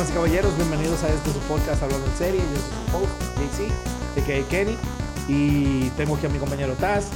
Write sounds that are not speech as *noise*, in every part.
Damas y caballeros, bienvenidos a este su podcast Hablando en Serie. Yo soy su host, JC. Kenny. Y tengo aquí a mi compañero Taz.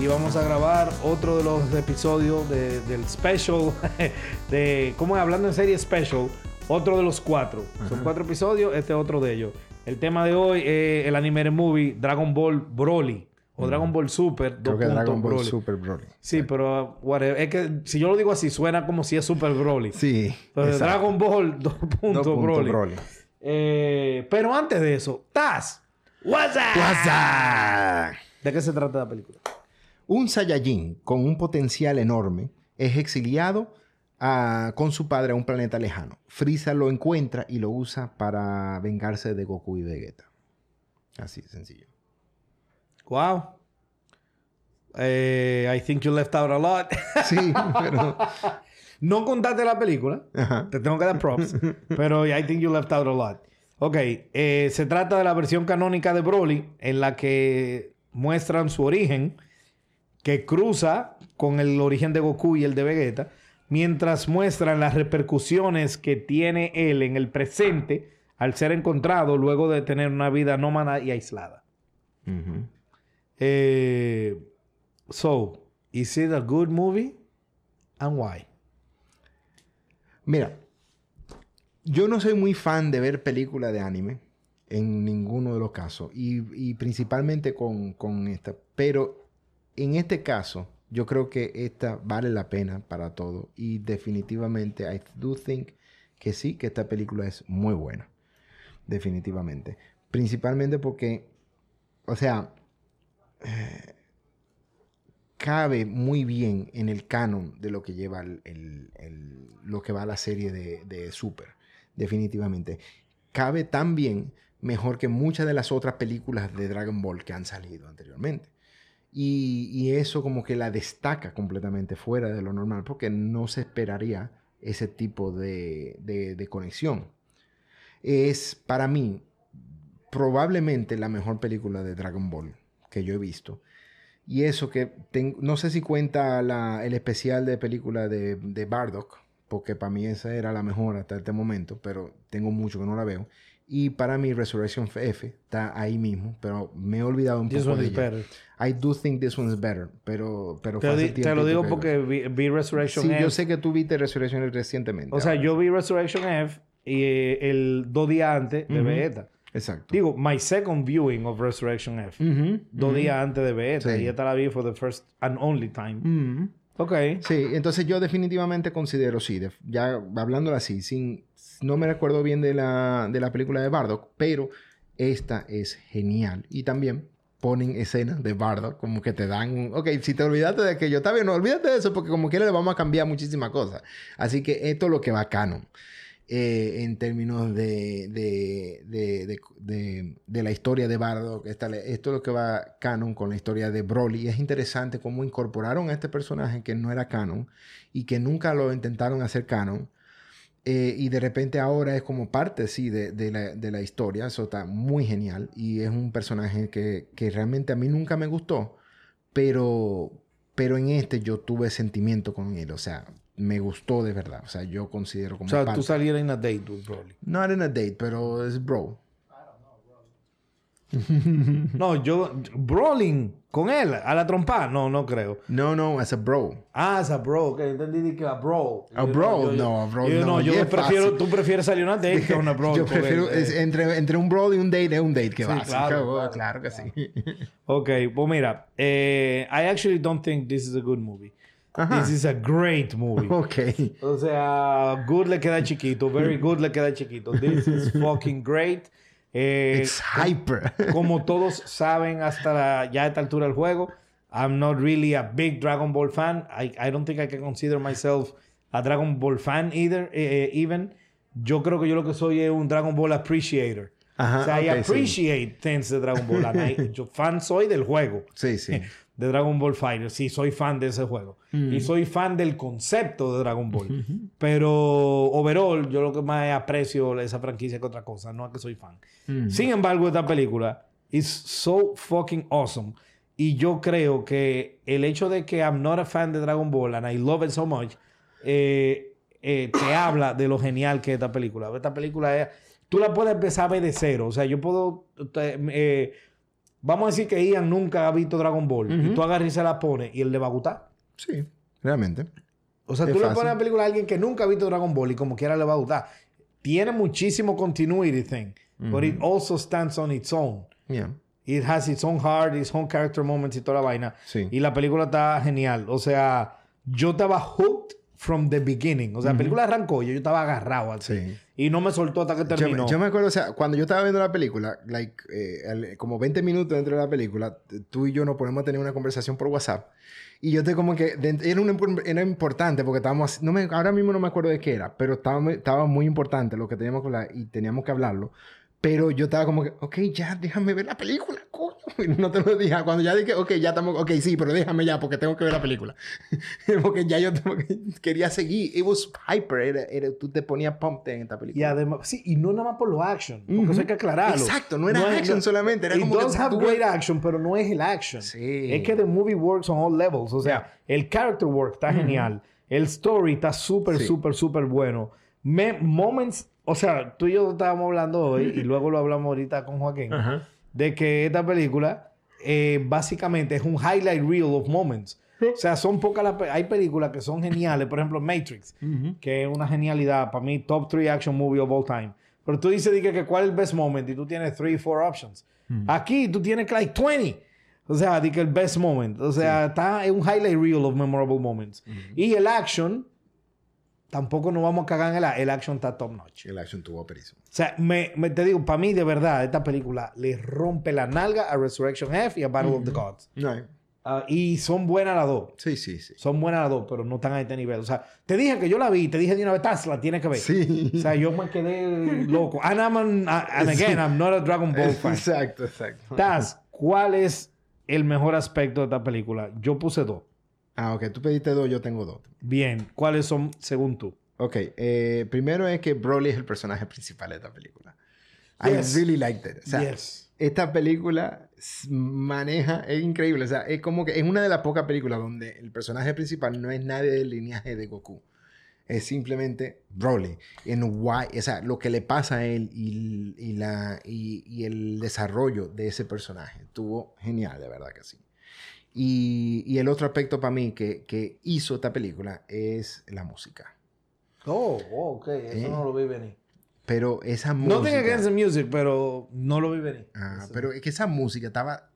Y vamos a grabar otro de los episodios de- del special, *laughs* de ¿Cómo es? Hablando en Serie Special. Otro de los cuatro. Son cuatro episodios, este es otro de ellos. El tema de hoy es el anime movie Dragon Ball Broly. O Dragon Ball Super. Creo que Dragon Ball Broly. Super Broly. Sí, pero uh, whatever. es que si yo lo digo así, suena como si es Super Broly. Sí. Entonces, exacto. Dragon Ball 2 *laughs* Dos puntos puntos Broly. Broly. Eh, pero antes de eso, Taz, what's up? ¿De qué se trata la película? Un Saiyajin con un potencial enorme es exiliado a- con su padre a un planeta lejano. Frieza lo encuentra y lo usa para vengarse de Goku y Vegeta. Así sencillo. Wow. Eh, I think you left out a lot. *laughs* Sí, pero... *laughs* no contaste la película. Ajá. Te tengo que dar props. *laughs* pero I think you left out a lot. Ok. eh, se trata de la versión canónica de Broly en la que muestran su origen que cruza con el origen de Goku y el de Vegeta, mientras muestran las repercusiones que tiene él en el presente al ser encontrado luego de tener una vida nómada y aislada. Ujú. Eh, so, is it a good movie? And why? Mira, yo no soy muy fan de ver películas de anime en ninguno de los casos y, principalmente con, con esta, pero en este caso yo creo que esta vale la pena para todo y definitivamente I do think que sí, que esta película es muy buena, definitivamente, principalmente porque, o sea, cabe muy bien en el canon de lo que lleva el, lo que va a la serie de, Super, definitivamente. Cabe tan bien, mejor que muchas de las otras películas de Dragon Ball que han salido anteriormente. Y, eso como que la destaca completamente fuera de lo normal, porque no se esperaría ese tipo de- de conexión. Es para mí probablemente la mejor película de Dragon Ball que yo he visto. Y eso que ten- no sé si cuenta la- el especial de película de, de Bardock, porque para mí esa era la mejor hasta este momento, pero tengo mucho que no la veo. Y para mí Resurrection F está ahí mismo, pero me he olvidado un This poco one de is ella. better. I do think this one is better, pero, pero Te, di- te lo digo que- porque vi, vi Resurrection Sí, F. yo sé que tú viste Resurrection F recientemente. O sea, ahora. yo vi Resurrection F y eh, el dos días antes de Ujú. Vegeta. Exacto. Digo, my second viewing of Resurrection F. Dos días antes de Vegeta. Sí. Y esta la vi for the first and only time. Ujú. Ok. Sí, entonces yo definitivamente considero, sí, def- ya hablándolo así, sin, no me recuerdo bien de la, de la película de Bardock, pero esta es genial. Y también ponen escenas de Bardock, como que te dan, un- ok, si te olvidaste de que yo está bien, no olvídate de eso, porque como quiera le vamos a cambiar muchísimas cosas. Así que esto es lo que va canon. Eh, en términos de, de, de, de- la historia de Bardock. Esta- esto es lo que va canon con la historia de Broly. Es interesante cómo incorporaron a este personaje que no era canon y que nunca lo intentaron hacer canon. eh, y de repente ahora es como parte, sí, de, de la, de la historia. Eso está muy genial. Y es un personaje que, que realmente a mí nunca me gustó. Pero, pero en este yo tuve sentimiento con él. O sea, me gustó de verdad. O sea, yo considero como O sea, parte. tú salieras en a date with Broly. Not in a date, pero es bro. *laughs* No, yo... Brawling con él a la trompa. No, no creo. No, no, as a bro. Ah, esa bro. Que entendí que a bro. A Yo bro, yo- no, a bro yo, no, yo es prefiero... fácil. Tú prefieres salir a una date que a una bro. Yo prefiero, él, eh. es- entre, entre un bro y un date es un date que Sí, va. claro, claro, claro. claro que sí. Ok, pues mira, eh, I actually don't think this is a good movie. Ajá. This is a great movie. *laughs* ok. O sea, good le queda chiquito, very good le queda chiquito. This is fucking great. Eh, It's hyper. *laughs* como todos saben hasta la- ya a esta altura del juego, I'm not really a big Dragon Ball fan. I, I don't think I can consider myself a Dragon Ball fan either, eh, eh, even. Yo creo que yo lo que soy es un Dragon Ball appreciator. Ajá, o sea, I sí. appreciate things de Dragon Ball. I- *laughs* yo fan soy del juego Sí, sí. De Dragon Ball Fighter. Sí, soy fan de ese juego. Mm. Y soy fan del concepto de Dragon Ball. Pero overall, yo lo que más aprecio esa franquicia que otra cosa. No es que soy fan. Mm. Sin embargo, esta película is so fucking awesome. Y yo creo que el hecho de que I'm not a fan de Dragon Ball and I love it so much, eh, eh, te *coughs* habla de lo genial que es esta película. Esta película es... Tú la puedes empezar a ver de cero. O sea, yo puedo... eh, vamos a decir que Ian nunca ha visto Dragon Ball. Y tú agarras y se la pones y él le va a gustar. Sí, realmente. O sea, Es tú le pones la película a alguien que nunca ha visto Dragon Ball y como quiera le va a gustar. Tiene muchísimo continuity thing. But it also stands on its own. Yeah. It has its own heart, its own character moments y toda la vaina. Sí. Y la película está genial. O sea, yo estaba hooked from the beginning. O sea, la película arrancó y yo estaba agarrado así. Sí. Y no me soltó hasta que Yo, terminó. me- yo me acuerdo, o sea, cuando yo estaba viendo la película, like, eh, al- como 20 minutos dentro de la película, tú y yo nos ponemos a tener una conversación por WhatsApp. Y yo te como que... de- era, una era importante porque estábamos... No me, ahora mismo no me acuerdo de qué era, pero estaba, estaba muy importante lo que teníamos que hablar y teníamos que hablarlo. Pero yo estaba como que, ok, ya, déjame ver la película, coño. Y *laughs* no te lo dije. Cuando ya dije, ok, ya estamos, ok, sí, pero déjame ya porque tengo que ver la película. *laughs* porque ya yo tengo que- quería seguir. It was hyper. Era, era- tú te ponías pumped en esta película. Y además, sí, y no nada más por los action, porque eso hay que aclararlo. Exacto, no era action solamente, era it como que does have great action, pero no es el action. Sí. Es que the movie works on all levels. O sea, el character work está genial. El story está súper, Sí. súper, súper bueno. Me- moments, o sea, tú y yo estábamos hablando hoy, y luego lo hablamos ahorita con Joaquín, Ajá. de que esta película eh, básicamente es un highlight reel of moments. O sea, son pocas las... pe- Hay películas que son geniales. Por ejemplo, Matrix, que es una genialidad. Para mí, top 3 action movie of all time. Pero tú dices, dije, que cuál es el best moment y tú tienes 3, 4 options. Aquí tú tienes like 20. O sea, di que el best moment. O sea, está en un highlight reel of memorable moments. Y el action, tampoco nos vamos a cagar en el, el action está top notch. El action tuvo perísimo. O sea, me, me- te digo, para mí, de verdad, esta película le rompe la nalga a Resurrection F y a Battle of the Gods. No, Ah, y son buenas las dos. sí, sí, sí. Son buenas las dos, pero no están a este nivel. O sea, te dije que yo la vi, te dije de una vez, "Taz, la tienes que ver. Sí. O sea, yo me quedé loco. And, I'm an- and again, I'm not a Dragon Ball fan. Exacto, exacto. Taz, ¿cuál es el mejor aspecto de esta película? Yo puse dos. Ah, ok. Tú pediste dos, yo tengo dos. Bien, ¿cuáles son según tú? Ok. eh, primero es que Broly es el personaje principal de esta película. Yes. I really liked it. O sea, yes. esta película maneja, es increíble. O sea, es como que es una de las pocas películas donde el personaje principal no es nadie del linaje de Goku. Es simplemente Broly. En why, o sea, lo que le pasa a él y, y la, y, y el desarrollo de ese personaje. Estuvo genial, de verdad que sí. Y, y el otro aspecto para mí que, que hizo esta película es la música. Oh, oh, ok. Eso Eh. no lo vi venir. Pero esa música... No tengo against the music, pero no lo vi venir. Ah, Eso. pero es que esa música estaba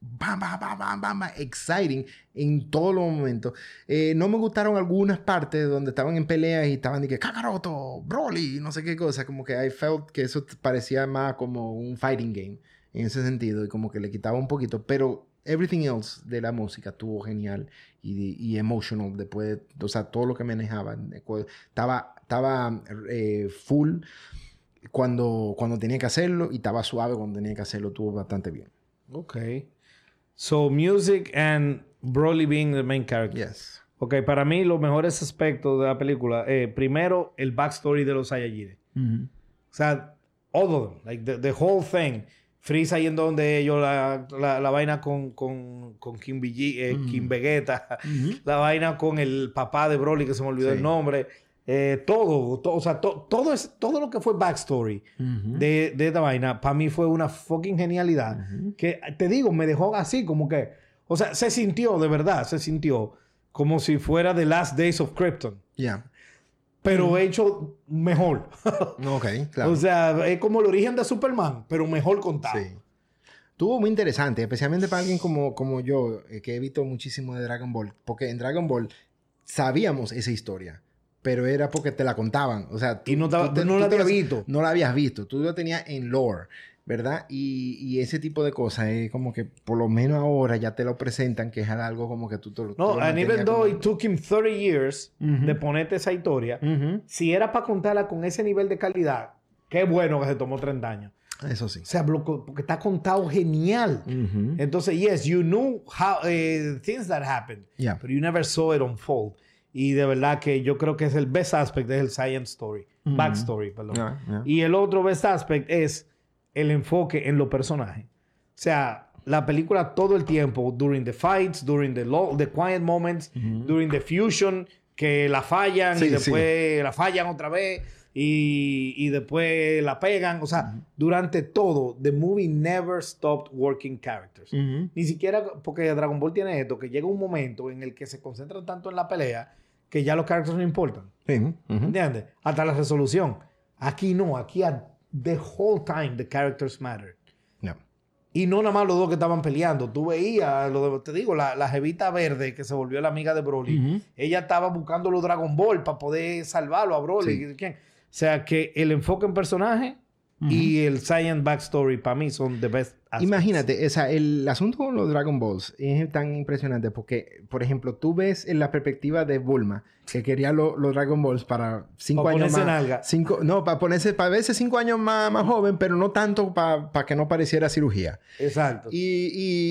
bam, bam, bam, bam, bam, bam, exciting en todos los momentos. Eh, no me gustaron algunas partes donde estaban en peleas y estaban de que Kakaroto, Broly, no sé qué cosa. Como que I felt que eso parecía más como un fighting game en ese sentido y como que le quitaba un poquito. Pero everything else de la música estuvo genial y, y emotional después, de- o sea, todo lo que manejaba. Estaba, estaba eh, full cuando, cuando tenía que hacerlo y estaba suave cuando tenía que hacerlo. Estuvo bastante bien. Ok. So, music and Broly being the main character. Yes. Ok, para mí los mejores aspectos de la película, eh, primero el backstory de los Saiyajines. O sea, all of them, like the, the whole thing. Freeza yendo donde ellos, la, la, la vaina con, con, con Kim, eh, Kim Vegeta, la vaina con el papá de Broly, que se me olvidó Sí. el nombre. Eh, todo, to- o sea, to- todo, es, todo lo que fue backstory de, de esta vaina, para mí fue una fucking genialidad. Que te digo, me dejó así, como que, o sea, se sintió, de verdad, se sintió como si fuera The Last Days of Krypton, Ya. Pero hecho mejor. *laughs* Ok, claro. O sea, es como el origen de Superman, pero mejor contado. Sí. Estuvo muy interesante, especialmente para alguien como, como yo, eh, que he visto muchísimo de Dragon Ball. Porque en Dragon Ball sabíamos esa historia, pero era porque te la contaban. O sea, tú, Y no te- tú no la habías visto. No la habías visto. Tú lo tenías en lore, ¿verdad? Y, y ese tipo de cosas es como que por lo menos ahora ya te lo presentan, que es algo como que tú te lo No, and even though como- it took him 30 years Ujú. de ponerte esa historia, Ujú. si era para contarla con ese nivel de calidad, qué bueno que se tomó 30 años. Eso sí. O sea, porque está contado genial. Ujú. Entonces, yes, you knew how eh, things that happened, Yeah. but you never saw it unfold. Y de verdad que yo creo que es el best aspect es el science story, backstory, perdón. Yeah, yeah. Y el otro best aspect es el enfoque en los personajes. O sea, la película todo el tiempo, during the fights, during the, lo- the quiet moments, during the fusion, que la fallan Sí, y después la fallan otra vez y, y después la pegan. O sea, durante todo, the movie never stopped working characters. Ujú. Ni siquiera porque Dragon Ball tiene esto, que llega un momento en el que se concentran tanto en la pelea que ya los characters no importan. Sí. ¿Entiendes? Hasta la resolución. Aquí no, aquí a- the whole time the characters matter. No. Y no nada más los dos que estaban peleando. Tú veías, lo de- te digo, la, la jevita verde que se volvió la amiga de Broly. Ella estaba buscando los Dragon Ball para poder salvarlo a Broly. Sí. ¿Quién? O sea que el enfoque en personaje y el science backstory para mí son the best. Imagínate, o sea, el asunto con los Dragon Balls es tan impresionante porque, por ejemplo, tú ves en la perspectiva de Bulma que quería lo- los Dragon Balls para cinco Pa' años más. nalga. Cinco, no, para ponerse, para verse cinco años más, más joven, pero no tanto para que no pareciera cirugía. Exacto. Y,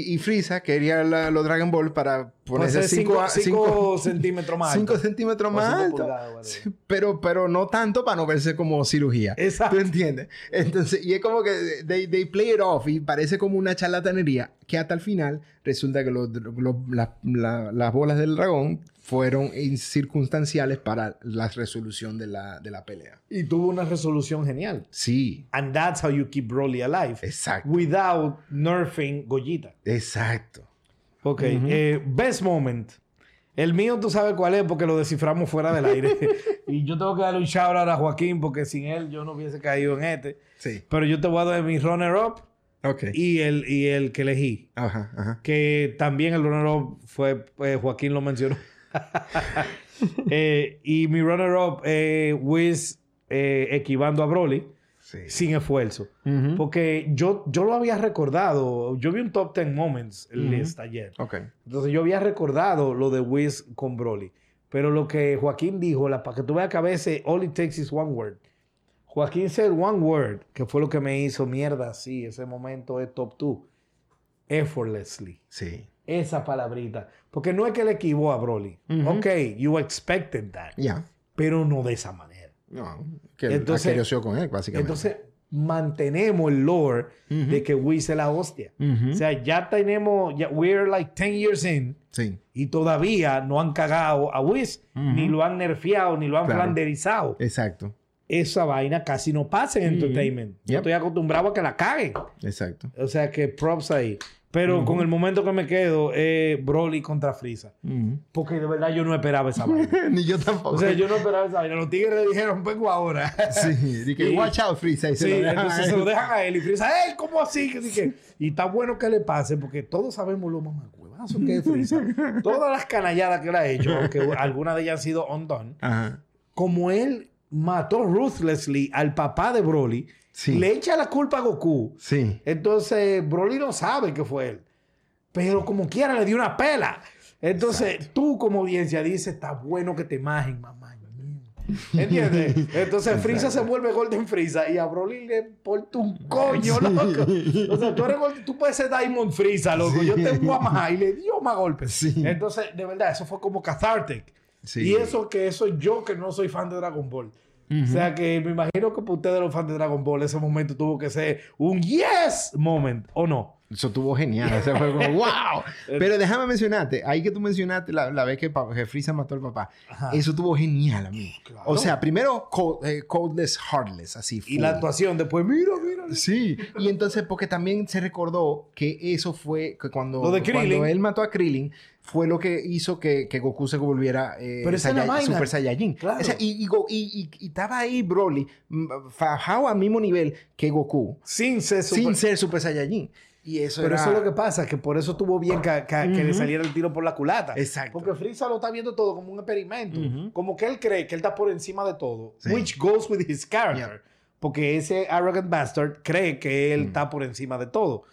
y, y Frieza quería la- los Dragon Balls para ponerse ser cinco, cinco, cinco cinco- centímetros más. cinco alto. centímetros O más cinco alto. pulgadas, whatever. Sí, pero, pero no tanto para no verse como cirugía. Exacto. ¿Tú entiendes? Entonces, y es como que they, they play it off y parece como una charlatanería que hasta el final resulta que los- los- la- la- las bolas del dragón fueron circunstanciales para la resolución de la, de la pelea. Y tuvo una resolución genial. Sí, And that's how you keep Broly alive. exacto. Without nerfing Goyita. Exacto. Ok. eh, best moment. El mío, tú sabes cuál es, porque lo desciframos fuera del aire. *laughs* y yo tengo que darle un shout out a Joaquín, porque sin él yo no hubiese caído en este. Sí. Pero yo te voy a dar mi runner-up Ok. y el, y el que elegí. Ajá, ajá. Que también el runner-up fue, eh, Joaquín lo mencionó. *laughs* Eh, y mi runner-up, eh, Wiz eh, equivando a Broly Sí. sin esfuerzo. Ujú. Porque yo, yo lo había recordado. Yo vi un top 10 moments Ujú. list ayer. Ok. Entonces yo había recordado lo de Wiz con Broly. Pero lo que Joaquín dijo, la, para que tú veas que a veces all it takes is one word. Joaquín said one word, que fue lo que me hizo mierda. Sí, ese momento es top 2. Effortlessly. Sí. Esa palabrita. Porque no es que le equivocó a Broly. Ujú. Ok, you expected that. Ya. Pero no de esa manera. No. Que Entonces- con él, básicamente. Entonces, mantenemos el lore de que Wiz es la hostia. O sea, ya tenemos, ya, we're like 10 years in Sí. y todavía no han cagado a Ujú. ni lo han nerfeado, ni lo han Claro. flanderizado. Exacto. Esa vaina casi no pasa en Ujú. entertainment. Yo Yep. estoy acostumbrado a que la caguen. Exacto. O sea, que props ahí. Pero con el momento que me quedo es Broly contra Frieza. Ujú. Porque de verdad yo no esperaba esa *laughs* vaina. Ni yo tampoco. O sea, yo no esperaba esa vaina. Los tigres dijeron, vengo ahora. *laughs* Sí, que Y- watch out, Freeza. Y se Sí, lo dejan entonces a se lo dejan a él y Frieza, ¡ey! ¿Cómo así? Que dije, y está bueno que le pase porque todos sabemos lo mamacuevazo que es Frieza. *laughs* Todas las canalladas que él ha hecho, aunque algunas de ellas han sido undone, Ajá. como él mató ruthlessly al papá de Broly, Sí. le echa la culpa a Goku. Sí. Entonces, Broly no sabe que fue él. Pero como quiera le dio una pela. Entonces, tú como audiencia dices, está bueno que te imagen, mamá. ¿Entiendes? *laughs* Entonces, Frieza se vuelve Golden Frieza y a Broly le importa un coño, loco. O sea, tú, eres Golden- tú puedes ser Diamond Frieza, loco. Sí. Yo te voy a majar y le dio más golpes. Sí. Entonces, de verdad, eso fue como cathartic. Sí. Y eso que soy yo que no soy fan de Dragon Ball. O sea que me imagino que para ustedes los fans de Dragon Ball ese momento tuvo que ser un yes moment, ¿o no? Eso estuvo genial. O sea, fue como, *laughs* wow. Pero déjame mencionarte, ahí que tú mencionaste la, la vez que, que Freeza mató al papá. Ajá. Eso estuvo genial a mí. Claro. O sea, primero cold- eh, Codeless Heartless, así. Y full. la actuación después, mira, mira. Sí, y entonces porque también se recordó que eso fue que cuando, Lo de cuando él mató a Krillin fue lo que hizo que, que Goku se volviera eh, Pero vaina. Super Saiyajin. Claro. O sea, y, y, y- y- y estaba ahí Broly mm, fajado al mismo nivel que Goku Sin ser super- sin ser Super Saiyajin. Y eso Pero era... eso es lo que pasa, que por eso estuvo bien que, que- que le Ujú. saliera el tiro por la culata. Exacto. Porque Frieza lo está viendo todo como un experimento. Ujú. Como que él cree que él está por encima de todo. Sí. Which goes with his character. Yep. Porque ese arrogant bastard cree que él está por encima de todo.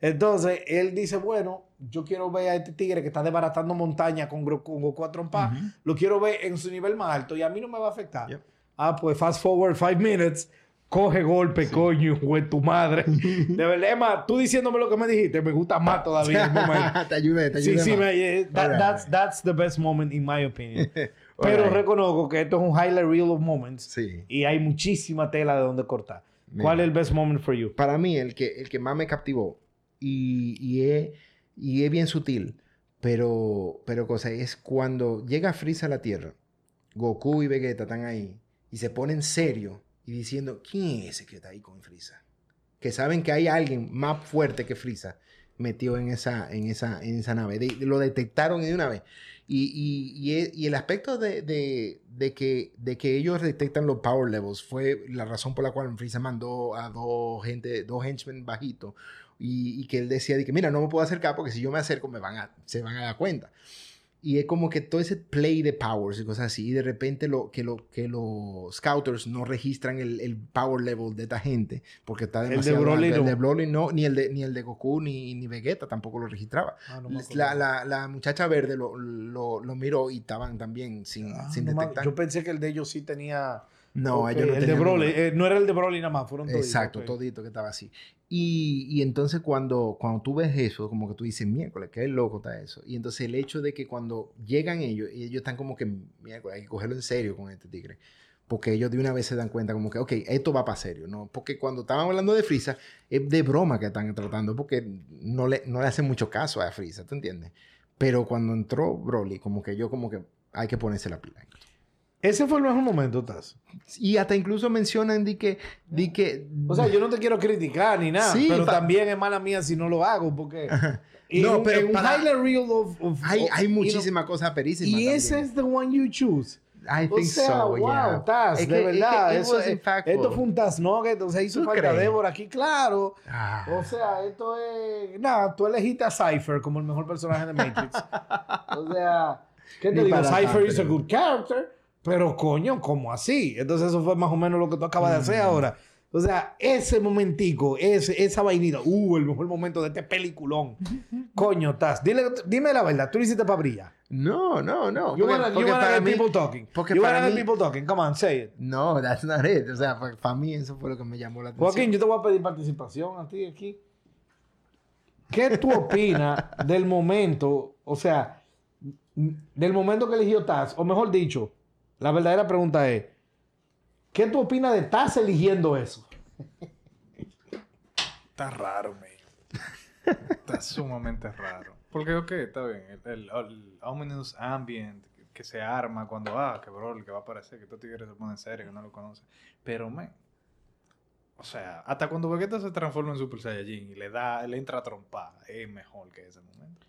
Entonces, él dice, bueno, yo quiero ver a este tigre que está desbaratando montaña con, con Goku a trompar. Lo quiero ver en su nivel más alto y a mí no me va a afectar. Ah, pues fast forward five minutes, coge golpe, coño, güey, tu madre. *laughs* De verdad, Emma, tú diciéndome lo que me dijiste, me gusta más todavía el momento. *laughs* te ayudé, te Sí, ayudé. sí, más. me, eh, that- that's, that's the best moment in my opinion. *laughs* Pero reconozco que esto es un highlight reel of moments Sí. y hay muchísima tela de donde cortar. Mira. ¿Cuál es el best moment for you? Para mí, el que, el que más me captivó y, y, es, y es bien sutil, pero, pero cosa es cuando llega Freeza a la Tierra Goku y Vegeta están ahí y se ponen serio y diciendo, ¿quién es ese que está ahí con Frieza? Que saben que hay alguien más fuerte que Frieza metido en esa, en esa, en esa nave. lo detectaron de una vez. Y, y, el aspecto de, de, de, que, de que ellos detectan los power levels fue la razón por la cual Frieza mandó a dos gente, dos henchmen bajitos y, que él decía de que, mira, no me puedo acercar porque si yo me acerco me van a, se van a dar cuenta. Y es como que todo ese play de powers y cosas así, y de repente lo, que, lo, que los scouters no registran el, el power level de esta gente, porque está demasiado... El de Broly no. El de Broly no, ni el de, ni el de Goku, ni, ni Vegeta tampoco lo registraba. Ah, la, la, la, muchacha verde lo, lo, lo, miró y estaban también sin, ah, sin detectar. Yo pensé que el de ellos sí tenía... No, ellos no el de Broly, eh, no era el de Broly nada más, fueron todos. Exacto, todito que estaba así. Y, y, entonces cuando, cuando tú ves eso, como que tú dices, miércoles, qué loco está eso. Y entonces el hecho de que cuando llegan ellos, y ellos están como que, miércoles, hay que cogerlo en serio con este tigre. Porque ellos de una vez se dan cuenta como que, ok, esto va para serio, ¿no? Porque cuando estaban hablando de Frisa, es de broma que están tratando, porque no le, no le hacen mucho caso a Frisa, ¿te entiendes? Pero cuando entró Broly, como que yo como que hay que ponerse la pila. Ese fue el mejor momento, Taz. Y hasta incluso mencionan de que, de que... O sea, yo no te quiero criticar ni nada, pero también es mala mía si no lo hago, porque... *laughs* no, pero un reel of, hay, hay muchísimas cosas perísimas Y ese es the one you choose. I think o sea, so, wow, yeah. Taz, de verdad. eso es, esto fue un Taz Nugget, o sea, hizo falta Débora aquí, claro. Ah. O sea, esto es... Nada, tú elegiste a Cypher como el mejor personaje de Matrix. *laughs* o sea, ¿qué te digo? Cypher is a good character. Pero coño, ¿cómo así? Entonces eso fue más o menos lo que tú acabas de hacer ahora. O sea, ese momentico, ese, esa vainita, uh, el mejor momento de este peliculón. *laughs* Coño, Taz, dile, dime la verdad, tú lo hiciste para brillar. No, no, no. You wanna, porque you wanna people talking. Porque you para mí, people talking. Come on, say it. No, that's not it. O sea, para mí eso fue lo que me llamó la atención. Joaquín, yo te voy a pedir participación a ti aquí. ¿Qué tú opinas *laughs* del momento, o sea, del momento que eligió Taz? O mejor dicho, la verdadera pregunta es, ¿qué tú opinas de estás eligiendo eso? Está raro, man. Está sumamente raro. Porque, ok, está bien. El, ominous ambient que se arma cuando, ah, que bro, que va a aparecer, que estos tigres se ponen serio, que no lo conoce. Pero, man, o sea, hasta cuando Vegeta se transforma en Super Saiyajin y le da, le entra a trompar, es mejor que ese momento.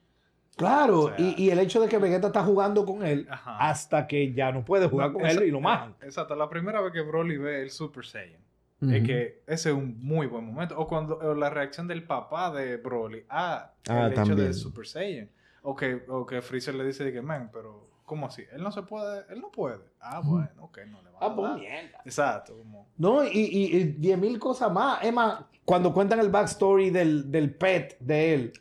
Claro, y, el hecho de que Vegeta está jugando con él hasta que ya no puede jugar con él y lo majan. Exacto, la primera vez que Broly ve el Super Saiyan. Es que ese es un muy buen momento. O cuando la reacción del papá de Broly a ah, el hecho del Super Saiyan. O que, o que Freezer le dice de que, man, pero ¿cómo así? Él no se puede, él no puede. Ah, bueno, ok, no le va a Ah, pues mierda. Exacto. Como... No, y, y, diez mil cosas más. Es más, cuando cuentan el backstory del, del pet de él,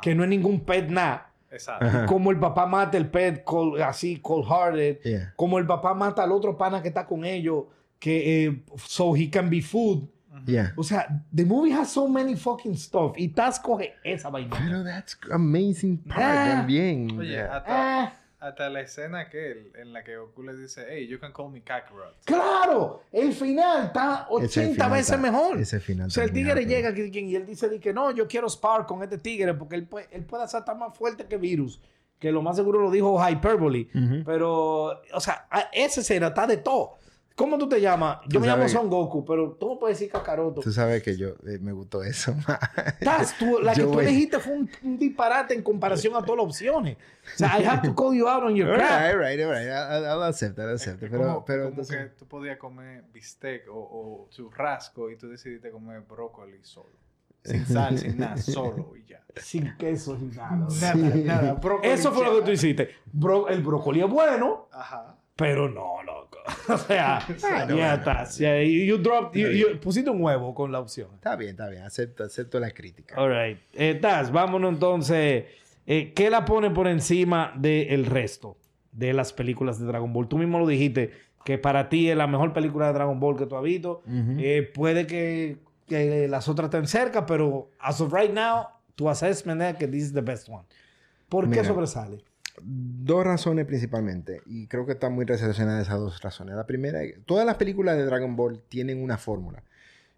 que no es ningún pet nada Exacto. Como el papá mata el pet así, cold hearted. Como el papá mata al otro pana que está con ellos, que eh, so he can be food. O sea, the movie has so many fucking stuff. Y Taz coge esa vaina. Pero that's amazing part ah. también. Oye, hasta, hasta la escena aquel en la que Goku le dice, hey, you can call me Kakarot. ¡Claro! El final está 80 veces mejor. Ese final O sea, el tigre llega y él dice que no, yo quiero spar con este tigre porque él puede, él puede ser tan más fuerte que Virus. Que lo más seguro lo dijo Hyperbole. Pero, o sea, ese escena está de todo. ¿Cómo tú te llamas? Yo me llamo Son Goku, pero tú no puedes decir Kakaroto. Tú sabes que yo eh, me gustó eso. *laughs* tú, la que tú elegiste fue un, disparate en comparación a todas las opciones. O sea, I have to call you out on your crap. All right, all right. I'll, accept, I'll accept. pero, pero como que tú podías comer bistec o, o churrasco y tú decidiste comer brócoli solo. Sin sal, sin nada, solo y ya. Sin queso, sin nada. Nada, nada. Eso fue lo que tú hiciste. el brócoli es bueno. Ajá. Pero no, loco. *laughs* o sea, ya está. you, you, pusiste un huevo con la opción. Está bien, está bien. Acepto, acepto la crítica. All right. Eh, vámonos entonces. Eh, ¿Qué la pone por encima del resto de las películas de Dragon Ball? Tú mismo lo dijiste, que para ti es la mejor película de Dragon Ball que tú has visto. Eh, puede que, las otras estén cerca, pero as of right now, tu assessment es que this is the best one. ¿Por qué sobresale? Dos razones principalmente, y creo que están muy relacionadas esas dos razones. La primera, todas las películas de Dragon Ball tienen una fórmula,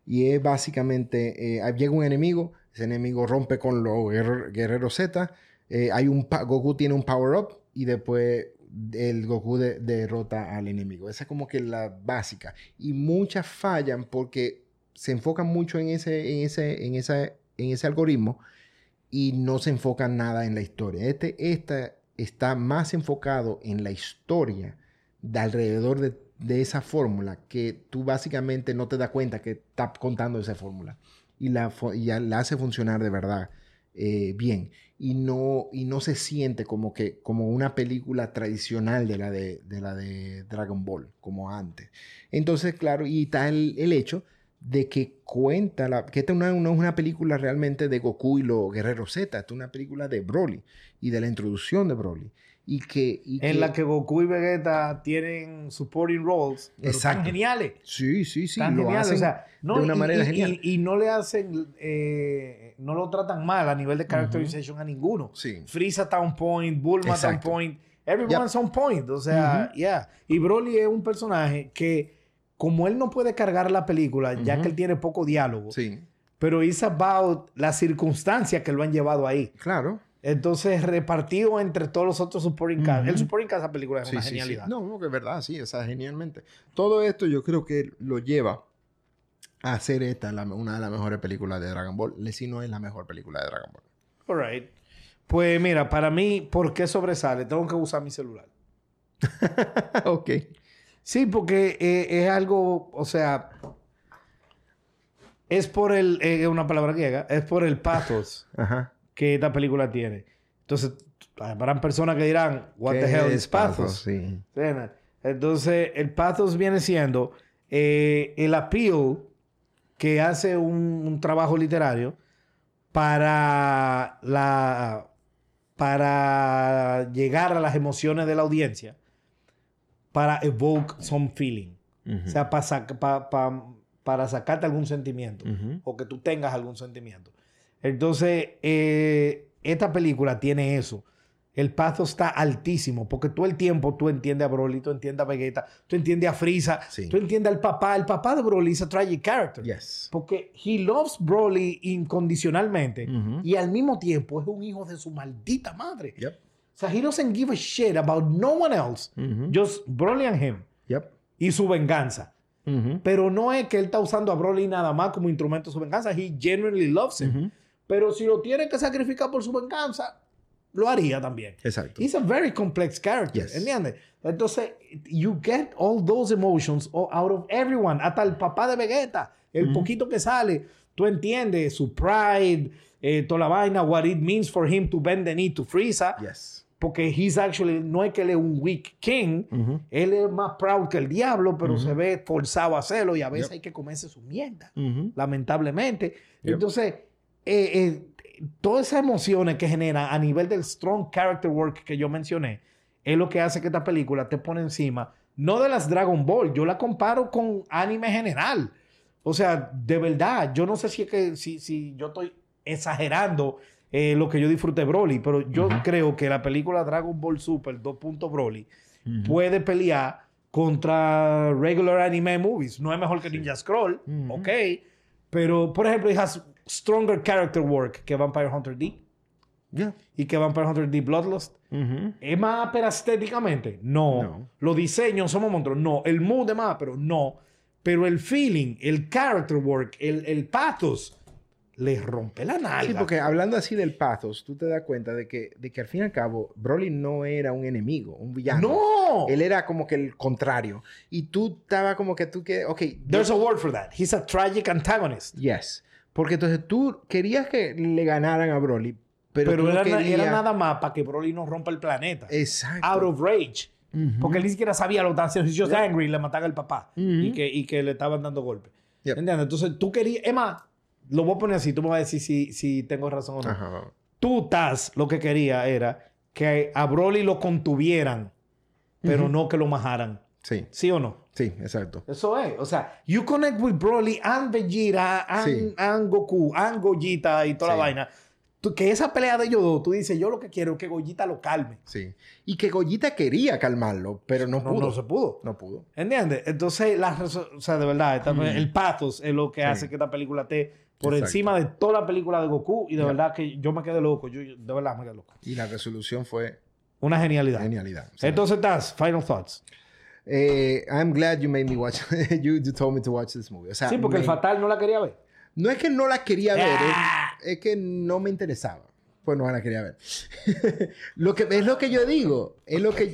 y es básicamente, eh, llega un enemigo, ese enemigo rompe con los guerreros Z, eh, hay un Goku tiene un power-up, y después el Goku de- derrota al enemigo. Esa es como que la básica. Y muchas fallan porque se enfocan mucho en ese, en ese, en esa, en ese algoritmo y no se enfocan nada en la historia. Este, esta está más enfocado en la historia de alrededor de, esa fórmula que tú básicamente no te das cuenta que está contando esa fórmula y la, y la hace funcionar de verdad eh, bien. Y no, y no se siente como que como una película tradicional de la de, de la de Dragon Ball como antes. Entonces claro y está el hecho de que cuenta la, que esta no es una, no es una película realmente de Goku y los guerreros Z esta es una película de Broly y de la introducción de Broly y que, y En la que Goku y Vegeta tienen supporting roles. Pero Exacto. Tan geniales. sí sí sí tan lo geniales. hacen o sea, no, de una y, manera y- genial. y- no le hacen, eh, no lo tratan mal a nivel de characterization a ninguno. sí Freeza está on point, Bulma está on Exacto. point, everyone's on point. O sea, yeah. Y Broly es un personaje que, como él no puede cargar la película, ya que él tiene poco diálogo, sí pero it's about las circunstancias que lo han llevado ahí. claro Entonces, repartido entre todos los otros supporting cast. El supporting cast de esa película es Sí, una sí. genialidad. No, no, que es verdad, sí, o sea, genialmente. Todo esto yo creo que lo lleva a hacer esta la- una de las mejores películas de Dragon Ball. Le si no es la mejor película de Dragon Ball. All right. Pues mira, para mí, ¿por qué sobresale? Tengo que usar mi celular. *laughs* ok. Sí, porque eh, es algo, o sea, es por el, eh, es una palabra griega, es por el pathos Ajá. que esta película tiene. Entonces, habrán personas que dirán, what the ¿Qué hell es is pathos? Sí. ¿Entiendes? Entonces, el pathos viene siendo eh, el appeal que hace un, un trabajo literario para la para llegar a las emociones de la audiencia para evoke some feeling o sea para, sac- pa- pa- para sacarte algún sentimiento o que tú tengas algún sentimiento entonces eh, esta película tiene eso el paso está altísimo porque todo el tiempo tú entiendes a Broly, tú entiendes a Vegeta, tú entiendes a Frieza, Sí. tú entiendes al papá. El papá de Broly es a tragic character. Yes. Porque he loves Broly incondicionalmente y al mismo tiempo es un hijo de su maldita madre. Yep. O sea, he doesn't give a shit about no one else, Ujú. just Broly and him Yep. y su venganza. Ujú. Pero no es que él está usando a Broly nada más como instrumento de su venganza. He genuinely loves him. Ujú. Pero si lo tiene que sacrificar por su venganza, lo haría también. Exacto. He's a very complex character, Yes. ¿entiendes? Entonces, you get all those emotions out of everyone, hasta el papá de Vegeta, el poquito que sale, tú entiendes su pride, eh, toda la vaina, what it means for him to bend the knee to Frieza, Yes. Porque he's actually, no es que él es un weak king, Ujú. él es más proud que el diablo, pero se ve forzado a hacerlo y a veces Yep. hay que comerse su mierda lamentablemente. Yep. Entonces, eh, eh, todas esas emociones que genera a nivel del strong character work que yo mencioné, es lo que hace que esta película te pone encima, no de las Dragon Ball, yo la comparo con anime general. O sea, de verdad, yo no sé si es que si, si yo estoy exagerando eh, lo que yo disfruté de Broly, pero yo creo que la película Dragon Ball Super 2. Broly puede pelear contra regular anime movies. No es mejor que Ninja Scroll, Ujú. ok. Pero, por ejemplo, it has stronger character work que Vampire Hunter D Yeah. y que Vampire Hunter D Bloodlust. ¿Es más ápera estéticamente? No. No. Los diseños somos monstruos. No. El mood es más pero no. Pero el feeling, el character work, el, el pathos, le rompe la nalga. Sí, porque hablando así del pathos, tú te das cuenta de que, de que al fin y al cabo, Broly no era un enemigo, un villano. ¡No! Él era como que el contrario. Y tú estabas como que tú que, ok, There's a word for that. He's a tragic antagonist. yes. Porque entonces tú querías que le ganaran a Broly, pero, Pero, tú no era, na- querías- era nada más para que Broly no rompa el planeta. Exacto. Out of rage. Ujú. Porque él ni siquiera sabía lo estaba haciendo. He's just angry y le mataban al papá. Ujú. y, que, y que le estaban dando golpes. Yep. ¿Entiendes? Entonces tú querías... Es más, lo voy a poner así. Tú me vas a decir si, si tengo razón o no. Ajá. Tú, Taz, lo que quería era que a Broly lo contuvieran, pero Ujú. no que lo majaran. Sí, ¿Sí o no? sí, exacto. Eso es. O sea, you connect with Broly and Vegeta and, Sí. and Goku and Gogeta y toda Sí. la vaina. Tú- que esa pelea de ellos dos, tú dices, yo lo que quiero es que Gogeta lo calme. Sí. Y que Goyita quería calmarlo, pero no No, pudo. no se pudo. No pudo. ¿Entiendes? Entonces, la o sea, de verdad, esta- Mm. el pathos es lo que Sí. hace que esta película esté por Exacto. encima de toda la película de Goku. Y de verdad que yo me quedé loco. Yo, de verdad me quedé loco. Y la resolución fue Una genialidad. Genialidad. Entonces, estás, final thoughts. eh, I'm glad you made me watch. *laughs* you, you told me to watch this movie. O sea, Sí, porque el fatal no la quería ver. No es que no la quería ver, Ah. es, es que no me interesaba. Pues no la quería ver. *laughs* lo que, es lo que yo digo. Es lo que...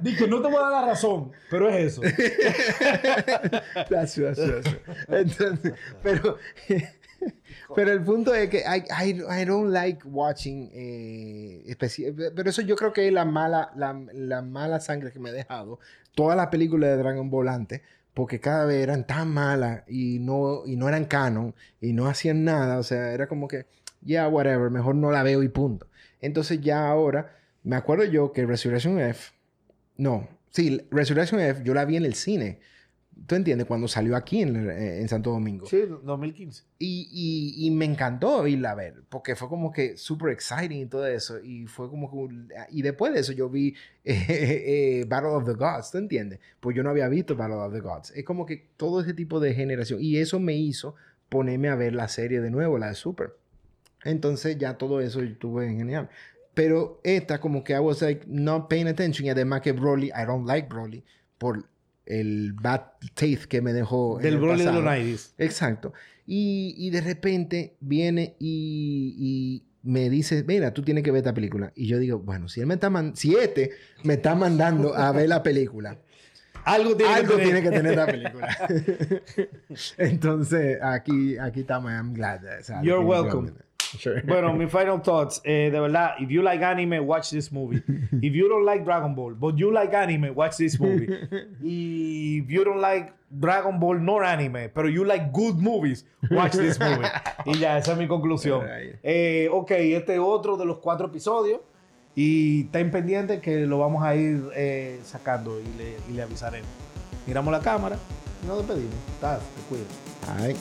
Dije, no te voy a dar la razón, pero es eso. *laughs* Entonces, pero, *laughs* pero el punto es que I, I, I don't like watching eh, pero eso yo creo que es la mala, la, la mala sangre que me he dejado. Todas las películas de Dragon Ball antes, porque cada vez eran tan malas y no, y no eran canon y no hacían nada. O sea, era como que, ya, whatever, mejor no la veo y punto. Entonces ya ahora, me acuerdo yo que Resurrection F, no, sí, Resurrection F yo la vi en el cine. ¿Tú entiendes? Cuando salió aquí en, en Santo Domingo. Sí, 2015. Y, y, y me encantó irla a ver, porque fue como que super exciting y todo eso. Y fue como que... Y después de eso yo vi *laughs* eh, eh, Battle of the Gods, ¿tú entiendes? Pues yo no había visto Battle of the Gods. Es como que todo ese tipo de generación. Y eso me hizo ponerme a ver la serie de nuevo, la de Super. Entonces ya todo eso estuve genial. Pero esta como que I was like not paying attention. Y además que Broly, I don't like Broly por el bad taste que me dejó. en Del el Broly de los pasado. 90s. Exacto. Y, y de repente viene y, y me dice, mira, tú tienes que ver esta película. Y yo digo, bueno, si él me está man- si este me está mandando a ver la película, Algo tiene algo que tiene tener. que tener la película. *laughs* *laughs* Entonces, aquí, aquí estamos. I'm glad. o sea, You're definitivamente. Welcome. Bueno, mi final thoughts. eh, de verdad, if you like anime, watch this movie. If you don't like Dragon Ball, but you like anime, watch this movie. *laughs* If you don't like Dragon Ball nor anime, pero you like good movies, watch this movie. y ya, esa es mi conclusión. Eh, ok, este es otro de los cuatro episodios. Y ten pendiente que lo vamos a ir eh, sacando y le, y le avisaremos. Miramos la cámara y nos despedimos. Taz, te cuidas. Ay.